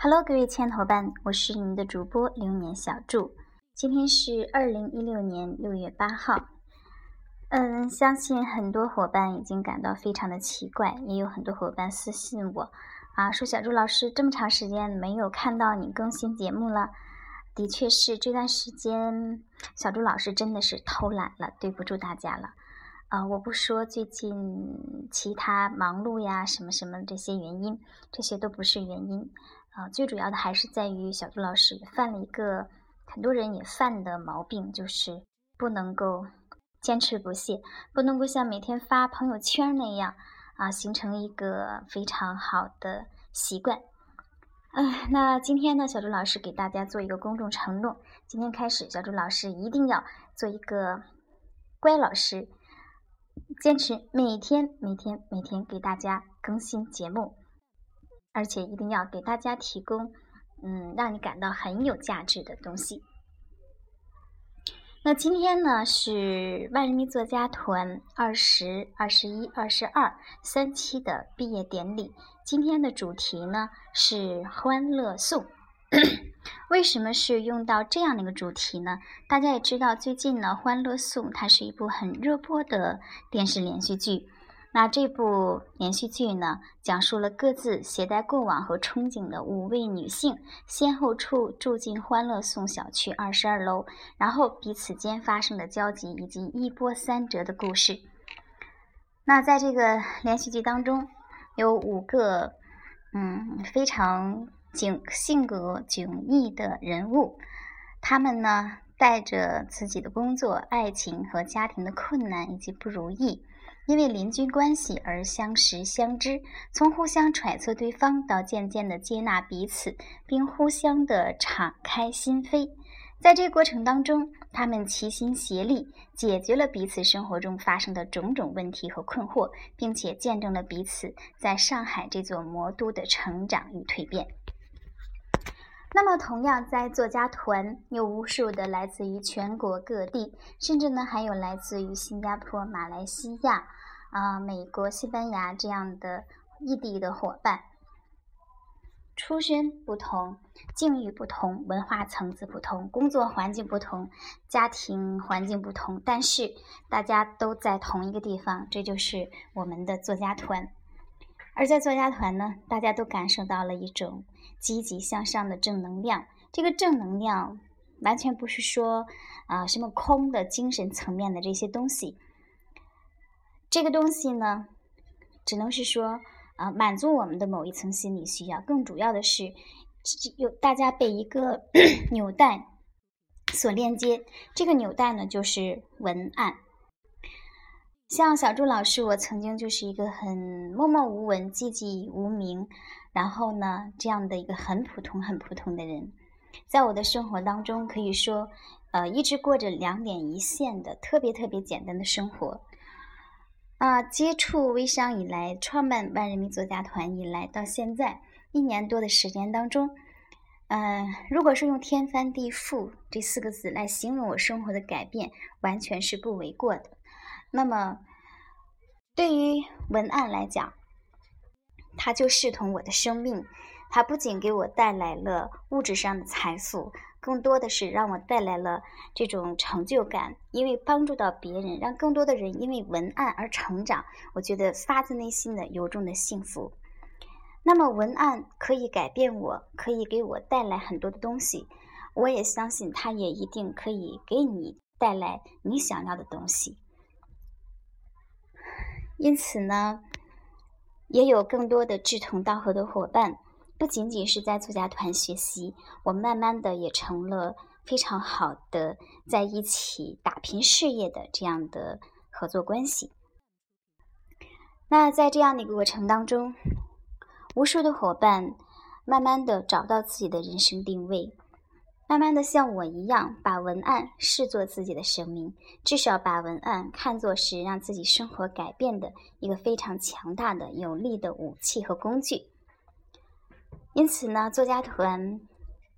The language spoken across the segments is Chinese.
Hello，各位亲爱的伙伴，我是你们的主播流年小祝。今天是二零一六年六月八号。嗯，相信很多伙伴已经感到非常的奇怪，也有很多伙伴私信我啊，说小祝老师这么长时间没有看到你更新节目了。的确是这段时间，小祝老师真的是偷懒了，对不住大家了。啊，我不说最近其他忙碌呀什么什么这些原因，这些都不是原因。啊，最主要的还是在于小朱老师也犯了一个很多人也犯的毛病，就是不能够坚持不懈，不能够像每天发朋友圈那样啊，形成一个非常好的习惯。哎，那今天呢，小朱老师给大家做一个公众承诺，今天开始，小朱老师一定要做一个乖老师，坚持每天每天每天给大家更新节目。而且一定要给大家提供，嗯，让你感到很有价值的东西。那今天呢是万人迷作家团二十二、十一、二十二三期的毕业典礼。今天的主题呢是欢乐颂。为什么是用到这样的一个主题呢？大家也知道，最近呢《欢乐颂》它是一部很热播的电视连续剧。那这部连续剧呢，讲述了各自携带过往和憧憬的五位女性，先后住住进欢乐颂小区二十二楼，然后彼此间发生的交集以及一波三折的故事。那在这个连续剧当中，有五个嗯非常迥性格迥异的人物，他们呢带着自己的工作、爱情和家庭的困难以及不如意。因为邻居关系而相识相知，从互相揣测对方到渐渐的接纳彼此，并互相的敞开心扉。在这个过程当中，他们齐心协力，解决了彼此生活中发生的种种问题和困惑，并且见证了彼此在上海这座魔都的成长与蜕变。那么，同样在作家团有无数的来自于全国各地，甚至呢还有来自于新加坡、马来西亚。啊，美国、西班牙这样的异地的伙伴，出身不同，境遇不同，文化层次不同，工作环境不同，家庭环境不同，但是大家都在同一个地方，这就是我们的作家团。而在作家团呢，大家都感受到了一种积极向上的正能量。这个正能量完全不是说啊什么空的精神层面的这些东西。这个东西呢，只能是说，啊，满足我们的某一层心理需要。更主要的是，有大家被一个 纽带所链接。这个纽带呢，就是文案。像小朱老师，我曾经就是一个很默默无闻、寂寂无名，然后呢，这样的一个很普通、很普通的人。在我的生活当中，可以说，呃，一直过着两点一线的特别特别简单的生活。啊，接触微商以来，创办万人迷作家团以来，到现在一年多的时间当中，嗯，如果是用天翻地覆这四个字来形容我生活的改变，完全是不为过的。那么，对于文案来讲，它就视同我的生命，它不仅给我带来了物质上的财富。更多的是让我带来了这种成就感，因为帮助到别人，让更多的人因为文案而成长，我觉得发自内心的由衷的幸福。那么文案可以改变我，可以给我带来很多的东西，我也相信它也一定可以给你带来你想要的东西。因此呢，也有更多的志同道合的伙伴。不仅仅是在作家团学习，我慢慢的也成了非常好的在一起打拼事业的这样的合作关系。那在这样的一个过程当中，无数的伙伴慢慢的找到自己的人生定位，慢慢的像我一样把文案视作自己的生命，至少把文案看作是让自己生活改变的一个非常强大的有力的武器和工具。因此呢，作家团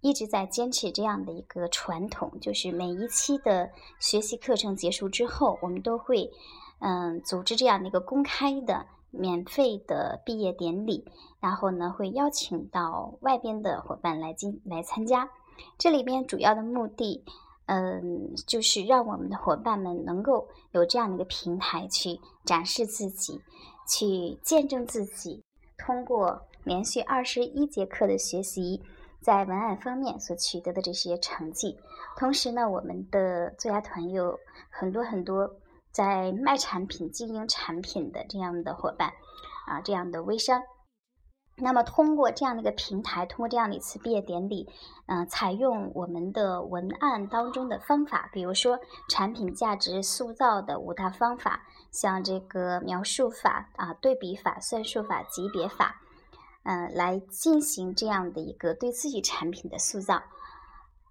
一直在坚持这样的一个传统，就是每一期的学习课程结束之后，我们都会嗯组织这样的一个公开的免费的毕业典礼，然后呢会邀请到外边的伙伴来进来参加。这里边主要的目的，嗯，就是让我们的伙伴们能够有这样的一个平台去展示自己，去见证自己通过连续二十一节课的学习，在文案方面所取得的这些成绩。同时呢，我们的作家团有很多很多在卖产品、经营产品的这样的伙伴，啊，这样的微商。那么，通过这样的一个平台，通过这样的一次毕业典礼，嗯，采用我们的文案当中的方法，比如说产品价值塑造的五大方法，像这个描述法啊、对比法、算术法、级别法，嗯，来进行这样的一个对自己产品的塑造。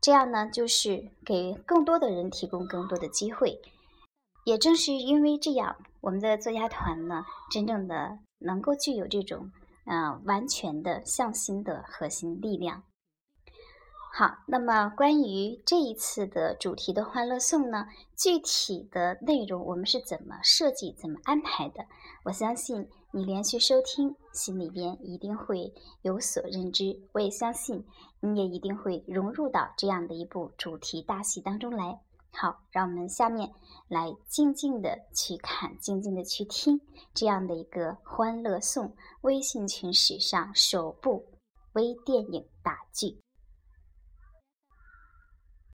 这样呢，就是给更多的人提供更多的机会。也正是因为这样，我们的作家团呢，真正的能够具有这种。嗯，完全的向心的核心力量。好，那么关于这一次的主题的欢乐颂呢，具体的内容我们是怎么设计、怎么安排的？我相信你连续收听，心里边一定会有所认知。我也相信你也一定会融入到这样的一部主题大戏当中来。好，让我们下面来静静的去看，静静的去听这样的一个《欢乐颂》微信群史上首部微电影大剧。